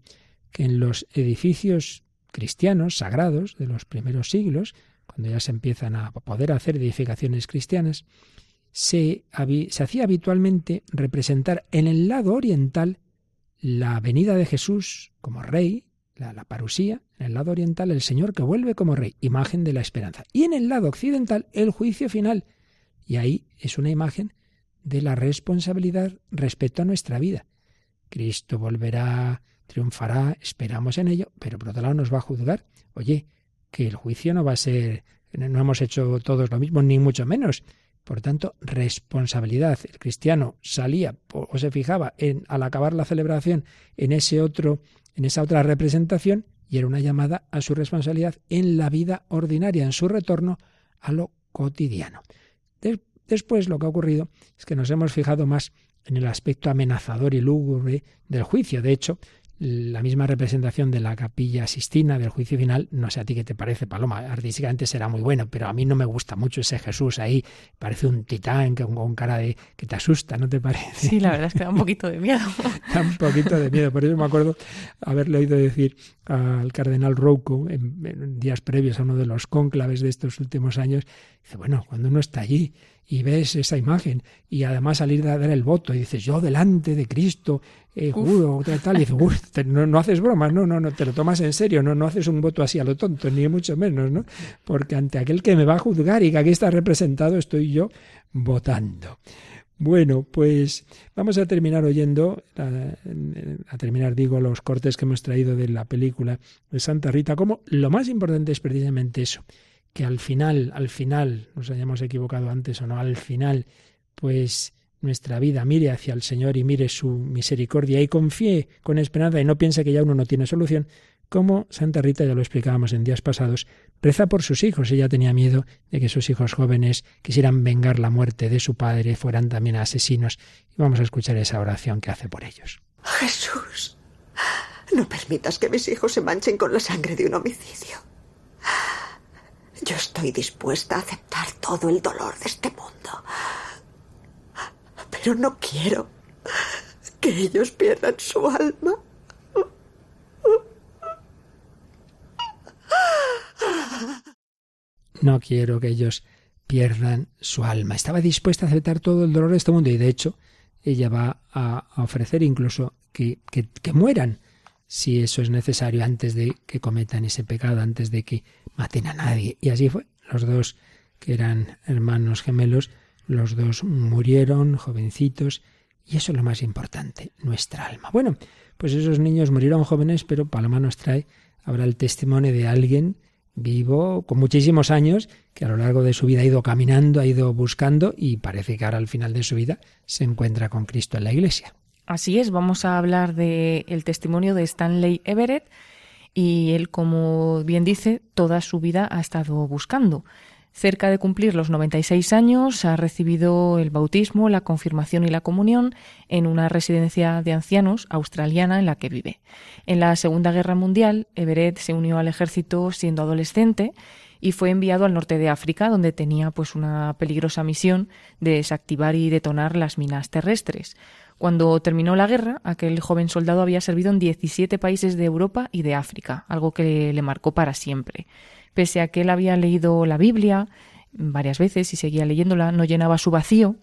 que en los edificios cristianos sagrados de los primeros siglos, cuando ya se empiezan a poder hacer edificaciones cristianas, se, hacía habitualmente representar en el lado oriental la venida de Jesús como rey, la, la, parusía, en el lado oriental el Señor que vuelve como rey, imagen de la esperanza. Y en el lado occidental el juicio final. Y ahí es una imagen de la responsabilidad respecto a nuestra vida. Cristo volverá, triunfará, esperamos en ello, pero por otro lado nos va a juzgar. Oye, que el juicio no va a ser, no hemos hecho todos lo mismo, ni mucho menos. Por tanto, responsabilidad. El cristiano salía o se fijaba en, al acabar la celebración en ese otro, en esa otra representación, y era una llamada a su responsabilidad en la vida ordinaria, en su retorno a lo cotidiano. Después lo que ha ocurrido es que nos hemos fijado más en el aspecto amenazador y lúgubre del juicio. De hecho, la misma representación de la capilla Sistina del juicio final, no sé a ti qué te parece, Paloma, artísticamente será muy bueno, pero a mí no me gusta mucho ese Jesús ahí, parece un titán con, cara de que te asusta, ¿no te parece? Sí, la verdad es que da un poquito de miedo. da un poquito de miedo, por eso me acuerdo haberle oído decir al cardenal Rouco en, días previos a uno de los cónclaves de estos últimos años, dice, bueno, cuando uno está allí y ves esa imagen y además salir a dar el voto y dices, yo delante de Cristo eh, juro, tal, y dices, no, no, haces bromas, no, no, no, te lo tomas en serio, no, no haces un voto así a lo tonto, ni mucho menos, ¿no? Porque ante aquel que me va a juzgar y que aquí está representado, estoy yo votando. Bueno, pues vamos a terminar oyendo, a, terminar digo los cortes que hemos traído de la película de Santa Rita, como lo más importante es precisamente eso, que al final, al final, nos hayamos equivocado antes o no, al final, pues nuestra vida mire hacia el Señor y mire su misericordia y confíe con esperanza y no piense que ya uno no tiene solución, como Santa Rita, ya lo explicábamos en días pasados, reza por sus hijos. Ella tenía miedo de que sus hijos jóvenes quisieran vengar la muerte de su padre, fueran también asesinos. Y vamos a escuchar esa oración que hace por ellos. Jesús, no permitas que mis hijos se manchen con la sangre de un homicidio. Yo estoy dispuesta a aceptar todo el dolor de este mundo. Pero no quiero que ellos pierdan su alma. No quiero que ellos pierdan su alma. Estaba dispuesta a aceptar todo el dolor de este mundo y de hecho ella va a ofrecer incluso que, que, que mueran si eso es necesario antes de que cometan ese pecado, antes de que maten a nadie. Y así fue. Los dos, que eran hermanos gemelos, Los dos murieron jovencitos y eso es lo más importante, nuestra alma. Bueno, pues esos niños murieron jóvenes, pero Paloma nos trae ahora el testimonio de alguien vivo con muchísimos años que a lo largo de su vida ha ido caminando, ha ido buscando y parece que ahora al final de su vida se encuentra con Cristo en la iglesia. Así es, vamos a hablar del el testimonio de Stanley Everett y él, como bien dice, toda su vida ha estado buscando. Cerca de cumplir los 96 años, ha recibido el bautismo, la confirmación y la comunión en una residencia de ancianos australiana en la que vive. En la Segunda Guerra Mundial, Everett se unió al ejército siendo adolescente y fue enviado al norte de África, donde tenía pues una peligrosa misión de desactivar y detonar las minas terrestres. Cuando terminó la guerra, aquel joven soldado había servido en 17 países de Europa y de África, algo que le marcó para siempre. Pese a que él había leído la Biblia varias veces y seguía leyéndola, no llenaba su vacío.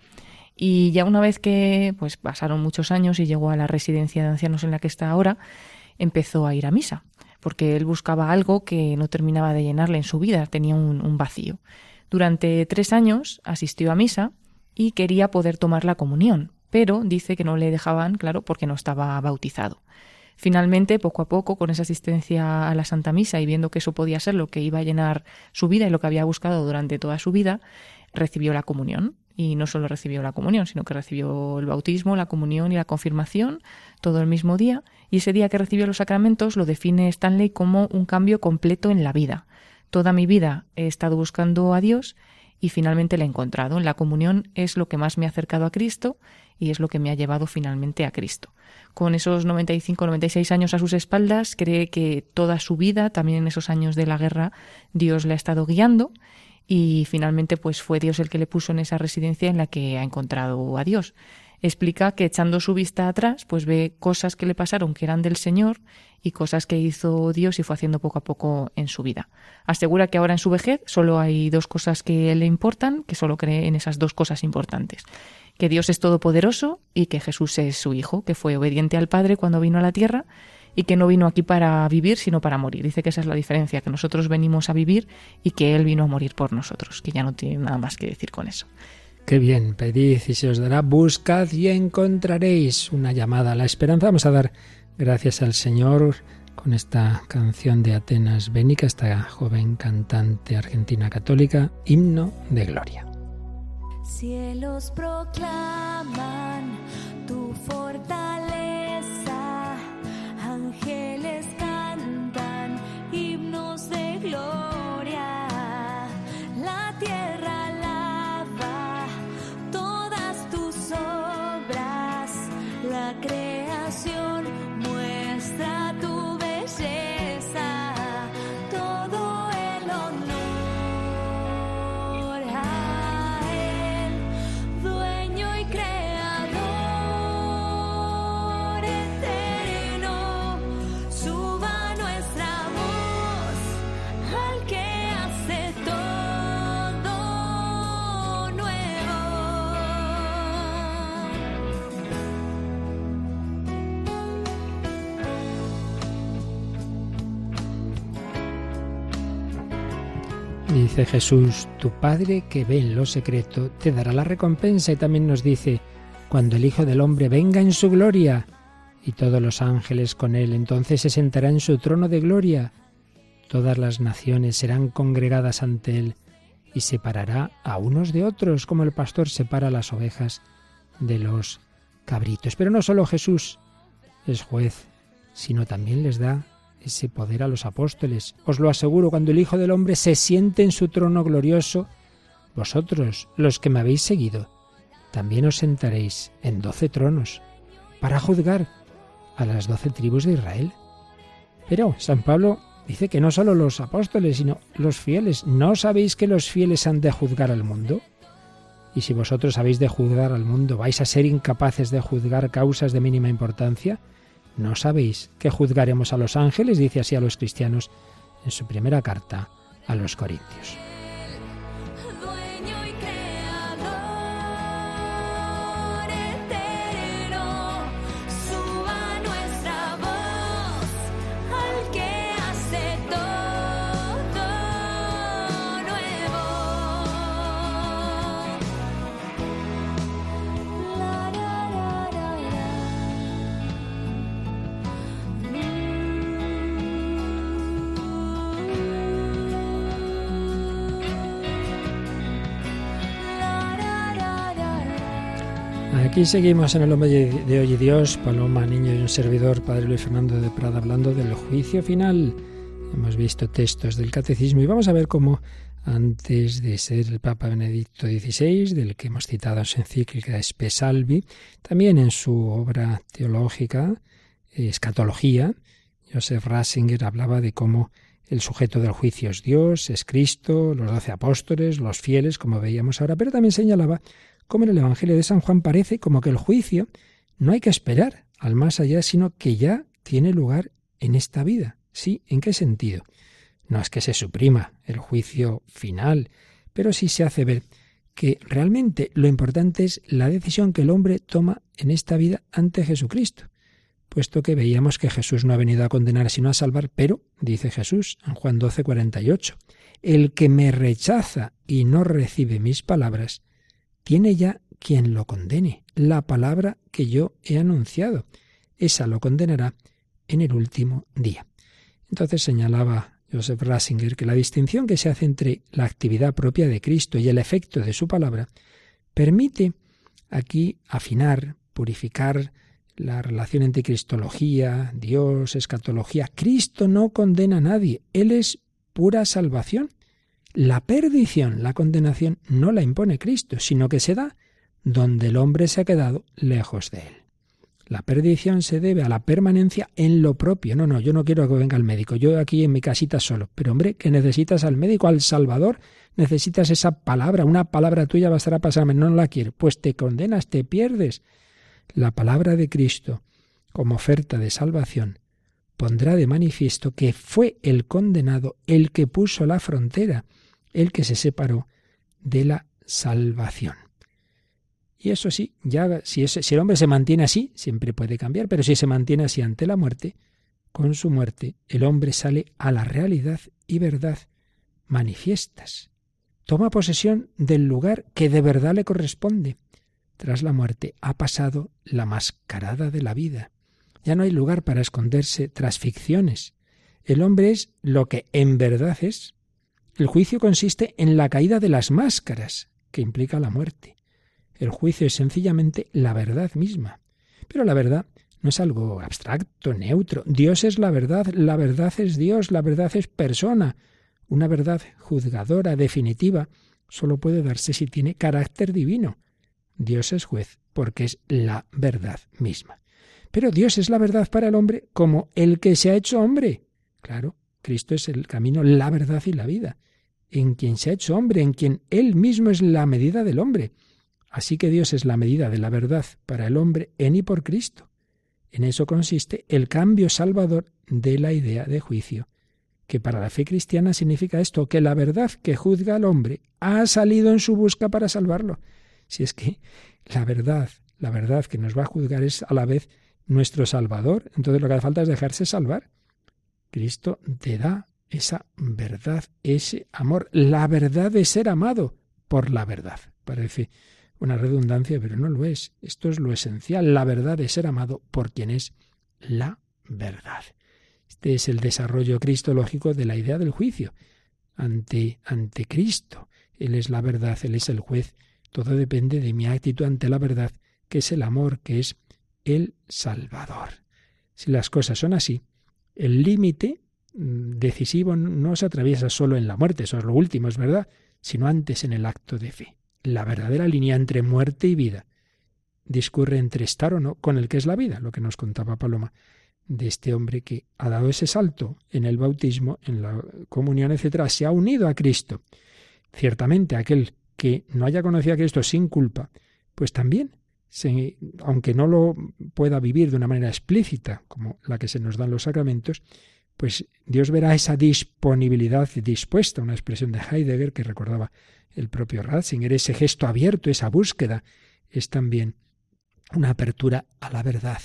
Y ya una vez que pues pasaron muchos años y llegó a la residencia de ancianos en la que está ahora, empezó a ir a misa, porque él buscaba algo que no terminaba de llenarle en su vida, tenía un, un vacío. Durante tres años asistió a misa y quería poder tomar la comunión, pero dice que no le dejaban, claro, porque no estaba bautizado. Finalmente, poco a poco, con esa asistencia a la Santa Misa y viendo que eso podía ser lo que iba a llenar su vida y lo que había buscado durante toda su vida, recibió la comunión. Y no solo recibió la comunión, sino que recibió el bautismo, la comunión y la confirmación todo el mismo día. Y ese día que recibió los sacramentos lo define Stanley como un cambio completo en la vida. Toda mi vida he estado buscando a Dios y finalmente la he encontrado. La comunión es lo que más me ha acercado a Cristo y es lo que me ha llevado finalmente a Cristo. Con esos 95, 96 años a sus espaldas, cree que toda su vida, también en esos años de la guerra, Dios le ha estado guiando y finalmente pues fue Dios el que le puso en esa residencia en la que ha encontrado a Dios. Explica que echando su vista atrás, pues ve cosas que le pasaron que eran del Señor y cosas que hizo Dios y fue haciendo poco a poco en su vida. Asegura que ahora en su vejez solo hay dos cosas que le importan, que solo cree en esas dos cosas importantes que Dios es todopoderoso y que Jesús es su Hijo, que fue obediente al Padre cuando vino a la tierra y que no vino aquí para vivir, sino para morir. Dice que esa es la diferencia, que nosotros venimos a vivir y que Él vino a morir por nosotros, que ya no tiene nada más que decir con eso. Qué bien, pedid y se os dará, buscad y encontraréis una llamada a la esperanza. Vamos a dar gracias al Señor con esta canción de Atenas Bénica, esta joven cantante argentina católica, himno de gloria. Cielos Dice Jesús, tu Padre que ve en lo secreto te dará la recompensa y también nos dice, cuando el Hijo del Hombre venga en su gloria y todos los ángeles con él, entonces se sentará en su trono de gloria. Todas las naciones serán congregadas ante él y separará a unos de otros como el pastor separa las ovejas de los cabritos. Pero no solo Jesús es juez, sino también les da ese poder a los apóstoles. Os lo aseguro, cuando el Hijo del Hombre se siente en su trono glorioso, vosotros, los que me habéis seguido, también os sentaréis en doce tronos para juzgar a las doce tribus de Israel. Pero San Pablo dice que no solo los apóstoles, sino los fieles. ¿No sabéis que los fieles han de juzgar al mundo? Y si vosotros habéis de juzgar al mundo, ¿vais a ser incapaces de juzgar causas de mínima importancia? ¿No sabéis que juzgaremos a los ángeles? Dice así a los cristianos en su primera carta a los Corintios. Aquí seguimos en el hombre de hoy Dios, Paloma, Niño y un servidor, Padre Luis Fernando de Prada, hablando del juicio final. Hemos visto textos del catecismo y vamos a ver cómo antes de ser el Papa Benedicto XVI, del que hemos citado en su encíclica Espesalvi, también en su obra teológica, Escatología, Joseph Ratzinger hablaba de cómo el sujeto del juicio es Dios, es Cristo, los doce apóstoles, los fieles, como veíamos ahora, pero también señalaba cómo en el Evangelio de San Juan parece como que el juicio no hay que esperar al más allá, sino que ya tiene lugar en esta vida. Sí, ¿en qué sentido? No es que se suprima el juicio final, pero sí se hace ver que realmente lo importante es la decisión que el hombre toma en esta vida ante Jesucristo, puesto que veíamos que Jesús no ha venido a condenar sino a salvar, pero, dice Jesús en Juan 12, 48, el que me rechaza y no recibe mis palabras, tiene ya quien lo condene, la palabra que yo he anunciado. Esa lo condenará en el último día. Entonces señalaba Joseph Ratzinger que la distinción que se hace entre la actividad propia de Cristo y el efecto de su palabra permite aquí afinar, purificar la relación entre cristología, Dios, escatología. Cristo no condena a nadie, Él es pura salvación. La perdición, la condenación, no la impone Cristo, sino que se da donde el hombre se ha quedado lejos de Él. La perdición se debe a la permanencia en lo propio. No, no, yo no quiero que venga el médico, yo aquí en mi casita solo. Pero hombre, que necesitas al médico, al Salvador, necesitas esa palabra, una palabra tuya va a estar a pasarme, no la quiero. Pues te condenas, te pierdes. La palabra de Cristo, como oferta de salvación, pondrá de manifiesto que fue el condenado el que puso la frontera, el que se separó de la salvación. Y eso sí, ya si, si el hombre se mantiene así, siempre puede cambiar, pero si se mantiene así ante la muerte, con su muerte el hombre sale a la realidad y verdad manifiestas. Toma posesión del lugar que de verdad le corresponde. Tras la muerte ha pasado la mascarada de la vida. Ya no hay lugar para esconderse tras ficciones. El hombre es lo que en verdad es. El juicio consiste en la caída de las máscaras, que implica la muerte. El juicio es sencillamente la verdad misma. Pero la verdad no es algo abstracto, neutro. Dios es la verdad, la verdad es Dios, la verdad es persona. Una verdad juzgadora, definitiva, solo puede darse si tiene carácter divino. Dios es juez porque es la verdad misma. Pero Dios es la verdad para el hombre como el que se ha hecho hombre. Claro, Cristo es el camino, la verdad y la vida. En quien se ha hecho hombre, en quien Él mismo es la medida del hombre. Así que Dios es la medida de la verdad para el hombre en y por Cristo. En eso consiste el cambio salvador de la idea de juicio, que para la fe cristiana significa esto, que la verdad que juzga al hombre ha salido en su busca para salvarlo. Si es que la verdad, la verdad que nos va a juzgar es a la vez nuestro Salvador, entonces lo que hace falta es dejarse salvar. Cristo te da esa verdad, ese amor, la verdad de ser amado por la verdad. Parece una redundancia, pero no lo es. Esto es lo esencial, la verdad de ser amado por quien es la verdad. Este es el desarrollo cristológico de la idea del juicio ante, ante Cristo. Él es la verdad, Él es el juez. Todo depende de mi actitud ante la verdad, que es el amor, que es el Salvador. Si las cosas son así, el límite mm, decisivo no se atraviesa solo en la muerte, eso es lo último, es verdad, sino antes en el acto de fe. La verdadera línea entre muerte y vida discurre entre estar o no con el que es la vida, lo que nos contaba Paloma de este hombre que ha dado ese salto en el bautismo, en la comunión, etcétera, se ha unido a Cristo. Ciertamente aquel que no haya conocido a Cristo sin culpa, pues también, aunque no lo pueda vivir de una manera explícita, como la que se nos dan los sacramentos, pues Dios verá esa disponibilidad dispuesta, una expresión de Heidegger que recordaba el propio Ratzinger, ese gesto abierto, esa búsqueda, es también una apertura a la verdad.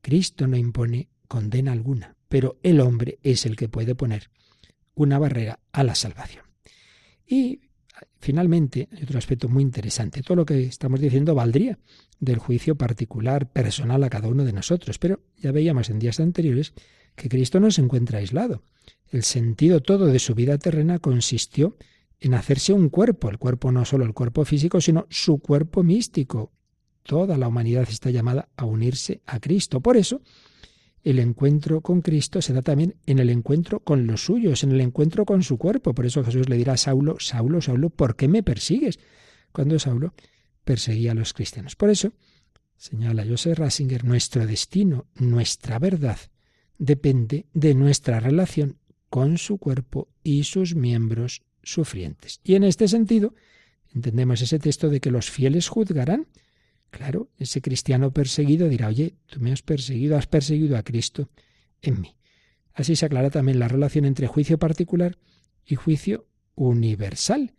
Cristo no impone condena alguna, pero el hombre es el que puede poner una barrera a la salvación. Y finalmente, otro aspecto muy interesante. Todo lo que estamos diciendo valdría del juicio particular, personal a cada uno de nosotros, pero ya veíamos en días anteriores que Cristo no se encuentra aislado. El sentido todo de su vida terrena consistió en hacerse un cuerpo, el cuerpo no solo el cuerpo físico, sino su cuerpo místico, Toda la humanidad está llamada a unirse a Cristo. Por eso, el encuentro con Cristo se da también en el encuentro con los suyos, en el encuentro con su cuerpo. Por eso Jesús le dirá a Saulo, Saulo, Saulo, ¿por qué me persigues? Cuando Saulo perseguía a los cristianos. Por eso, señala Joseph Ratzinger, nuestro destino, nuestra verdad, depende de nuestra relación con su cuerpo y sus miembros sufrientes. Y en este sentido, entendemos ese texto de que los fieles juzgarán. Claro, ese cristiano perseguido dirá, oye, tú me has perseguido, has perseguido a Cristo en mí. Así se aclara también la relación entre juicio particular y juicio universal,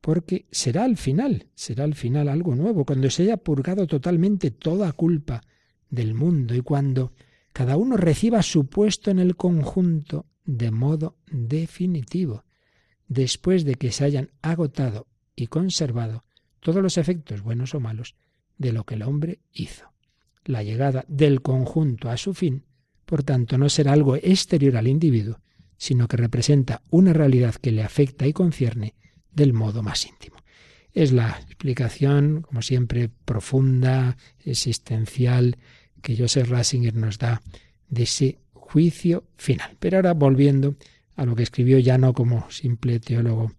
porque será al final, será al final algo nuevo, cuando se haya purgado totalmente toda culpa del mundo y cuando cada uno reciba su puesto en el conjunto de modo definitivo, después de que se hayan agotado y conservado todos los efectos buenos o malos de lo que el hombre hizo. La llegada del conjunto a su fin, por tanto, no será algo exterior al individuo, sino que representa una realidad que le afecta y concierne del modo más íntimo. Es la explicación, como siempre, profunda, existencial, que Joseph Ratzinger nos da de ese juicio final. Pero ahora volviendo a lo que escribió ya no como simple teólogo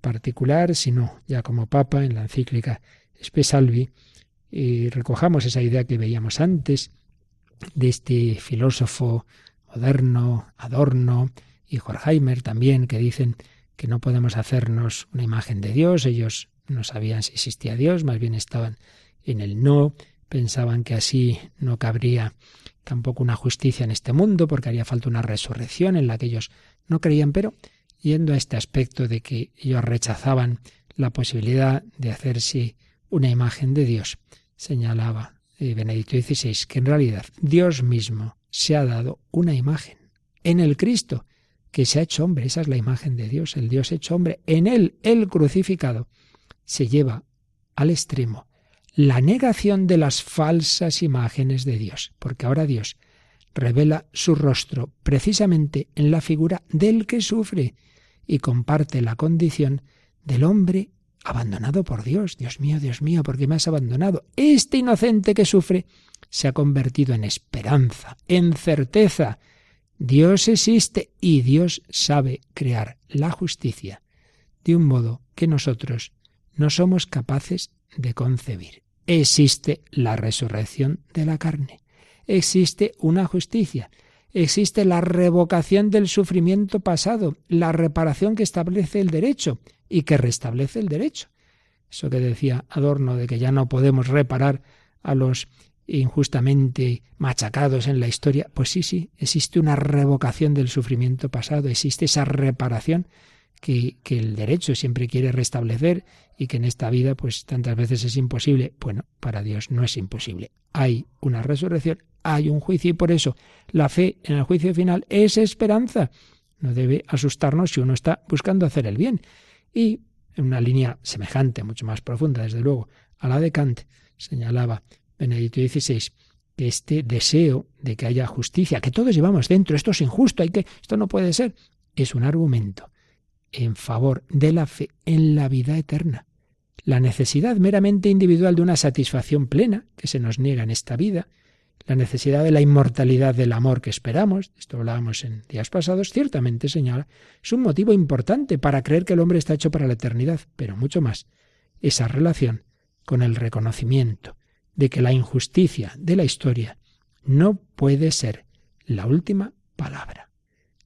particular, sino ya como papa en la encíclica Spesalvi, y recojamos esa idea que veíamos antes de este filósofo moderno, Adorno y Horkheimer también, que dicen que no podemos hacernos una imagen de Dios, ellos no sabían si existía Dios, más bien estaban en el no, pensaban que así no cabría tampoco una justicia en este mundo, porque haría falta una resurrección en la que ellos no creían, pero yendo a este aspecto de que ellos rechazaban la posibilidad de hacerse una imagen de Dios, señalaba eh, Benedicto XVI que en realidad Dios mismo se ha dado una imagen en el Cristo, que se ha hecho hombre, esa es la imagen de Dios, el Dios hecho hombre, en él, el crucificado, se lleva al extremo la negación de las falsas imágenes de Dios, porque ahora Dios revela su rostro precisamente en la figura del que sufre y comparte la condición del hombre abandonado por Dios. Dios mío, Dios mío, ¿por qué me has abandonado? Este inocente que sufre se ha convertido en esperanza, en certeza. Dios existe y Dios sabe crear la justicia de un modo que nosotros no somos capaces de concebir. Existe la resurrección de la carne. Existe una justicia. Existe la revocación del sufrimiento pasado, la reparación que establece el derecho y que restablece el derecho. Eso que decía Adorno de que ya no podemos reparar a los injustamente machacados en la historia, pues sí, sí, existe una revocación del sufrimiento pasado, existe esa reparación que, que, el derecho siempre quiere restablecer y que en esta vida pues tantas veces es imposible. Bueno, para Dios no es imposible. Hay una resurrección, hay un juicio y por eso la fe en el juicio final es esperanza. No debe asustarnos si uno está buscando hacer el bien. Y en una línea semejante, mucho más profunda, desde luego, a la de Kant, señalaba Benedicto XVI que este deseo de que haya justicia, que todos llevamos dentro, esto es injusto, hay que, esto no puede ser, es un argumento en favor de la fe en la vida eterna. La necesidad meramente individual de una satisfacción plena que se nos niega en esta vida, la necesidad de la inmortalidad del amor que esperamos, esto hablábamos en días pasados, ciertamente, señora, es un motivo importante para creer que el hombre está hecho para la eternidad, pero mucho más, esa relación con el reconocimiento de que la injusticia de la historia no puede ser la última palabra.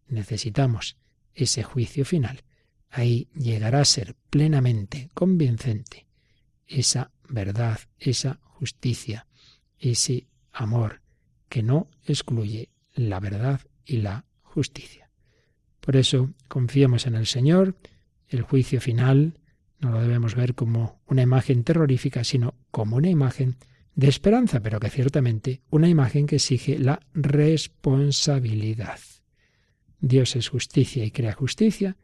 Necesitamos ese juicio final. Ahí llegará a ser plenamente convincente esa verdad, esa justicia, ese amor que no excluye la verdad y la justicia. Por eso confiemos en el Señor, el juicio final no lo debemos ver como una imagen terrorífica, sino como una imagen de esperanza, pero que ciertamente una imagen que exige la responsabilidad. Dios es justicia y crea justicia.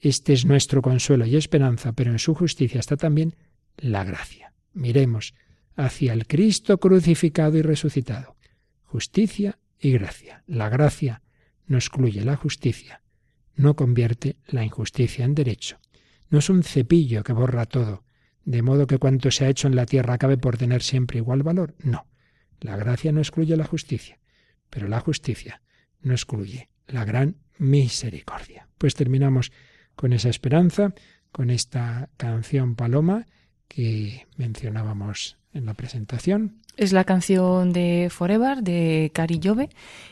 Este es nuestro consuelo y esperanza, pero en su justicia está también la gracia. Miremos hacia el Cristo crucificado y resucitado. Justicia y gracia. La gracia no excluye la justicia, no convierte la injusticia en derecho. No es un cepillo que borra todo, de modo que cuanto se ha hecho en la tierra acabe por tener siempre igual valor. No, la gracia no excluye la justicia, pero la justicia no excluye la gran misericordia. Pues terminamos con esa esperanza, con esta canción Paloma que mencionábamos en la presentación. Es la canción de Forever de Cari Jove,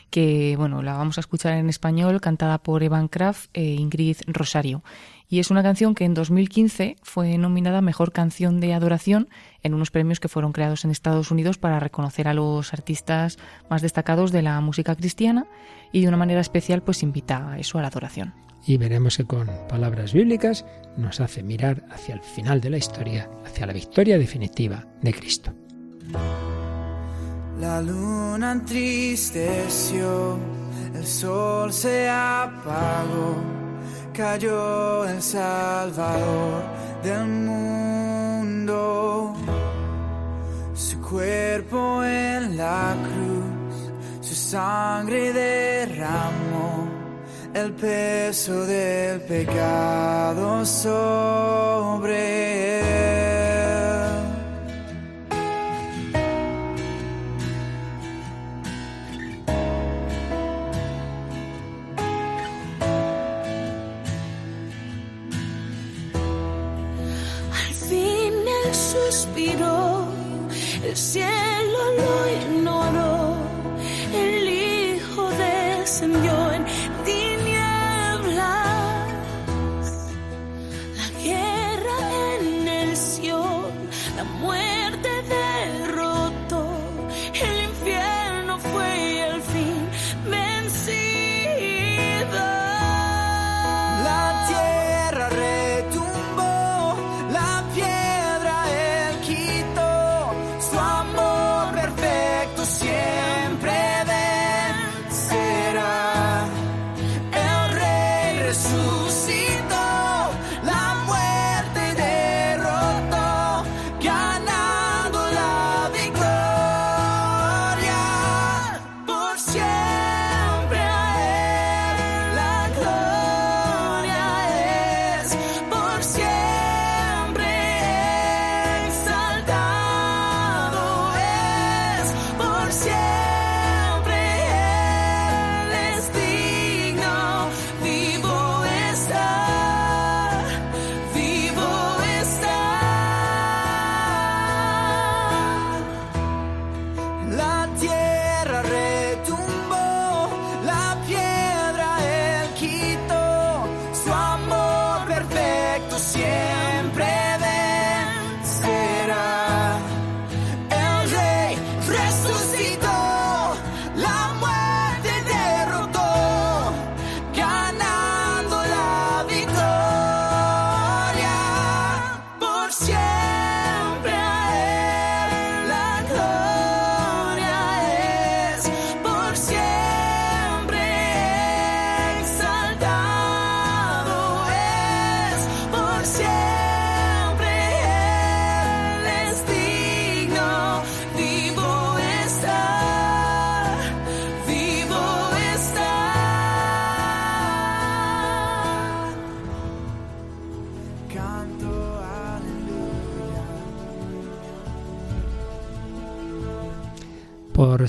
que bueno, la vamos a escuchar en español, cantada por Evan Kraft e Ingrid Rosario. Y es una canción que en 2015 fue nominada Mejor Canción de Adoración en unos premios que fueron creados en Estados Unidos para reconocer a los artistas más destacados de la música cristiana y de una manera especial pues invita a eso a la adoración. Y veremos que con palabras bíblicas nos hace mirar hacia el final de la historia, hacia la victoria definitiva de Cristo. La luna entristeció, el sol se apagó, cayó el Salvador del mundo. Su cuerpo en la cruz, su sangre derramó el peso del pecado sobre él. Al fin él suspiró, el cielo lo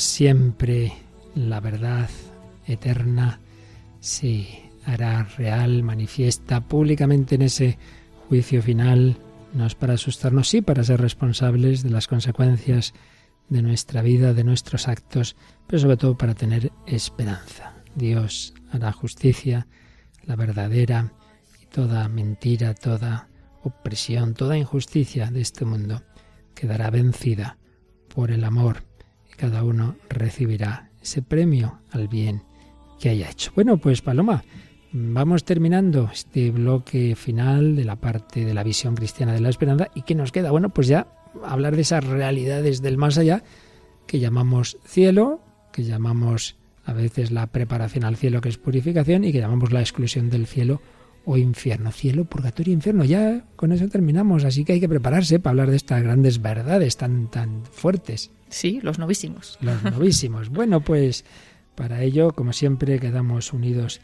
Por siempre la verdad eterna se hará real, manifiesta públicamente en ese juicio final. No es para asustarnos, sí, para ser responsables de las consecuencias de nuestra vida, de nuestros actos, pero sobre todo para tener esperanza. Dios hará justicia, la verdadera, y toda mentira, toda opresión, toda injusticia de este mundo quedará vencida por el amor cada uno recibirá ese premio al bien que haya hecho. Bueno, pues Paloma, vamos terminando este bloque final de la parte de la visión cristiana de la esperanza y ¿qué nos queda? Bueno, pues ya hablar de esas realidades del más allá que llamamos cielo, que llamamos a veces la preparación al cielo que es purificación y que llamamos la exclusión del cielo o infierno. Cielo, purgatorio, infierno. Ya con eso terminamos, así que hay que prepararse para hablar de estas grandes verdades tan tan fuertes. Sí, los novísimos. Los novísimos. Bueno, pues para ello, como siempre, quedamos unidos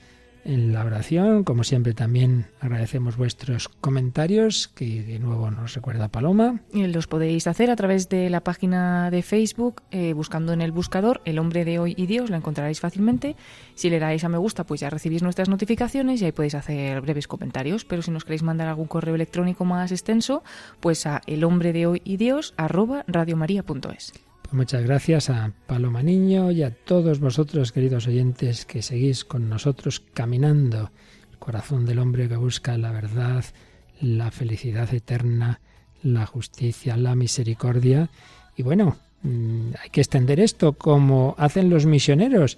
en la oración. Como siempre también agradecemos vuestros comentarios, que de nuevo nos recuerda Paloma. Y los podéis hacer a través de la página de Facebook, eh, buscando en el buscador El hombre de hoy y Dios, la encontraréis fácilmente. Si le dais a me gusta, pues ya recibís nuestras notificaciones y ahí podéis hacer breves comentarios. Pero si nos queréis mandar algún correo electrónico más extenso, pues a el hombre de hoy y Dios arroba radiomaria.es. Muchas gracias a Paloma Niño y a todos vosotros, queridos oyentes, que seguís con nosotros caminando el corazón del hombre que busca la verdad, la felicidad eterna, la justicia, la misericordia. Y bueno, mm, hay que extender esto como hacen los misioneros.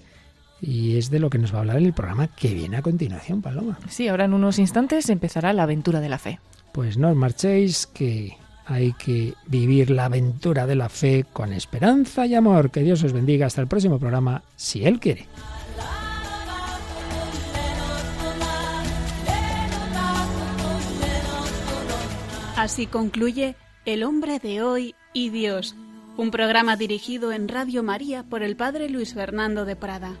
Y es de lo que nos va a hablar el programa que viene a continuación, Paloma. Sí, ahora en unos instantes empezará la aventura de la fe. Pues no os marchéis, que hay que vivir la aventura de la fe con esperanza y amor. Que Dios os bendiga. Hasta el próximo programa, si Él quiere. Así concluye El hombre de hoy y Dios, un programa dirigido en Radio María por el Padre Luis Fernando de Prada.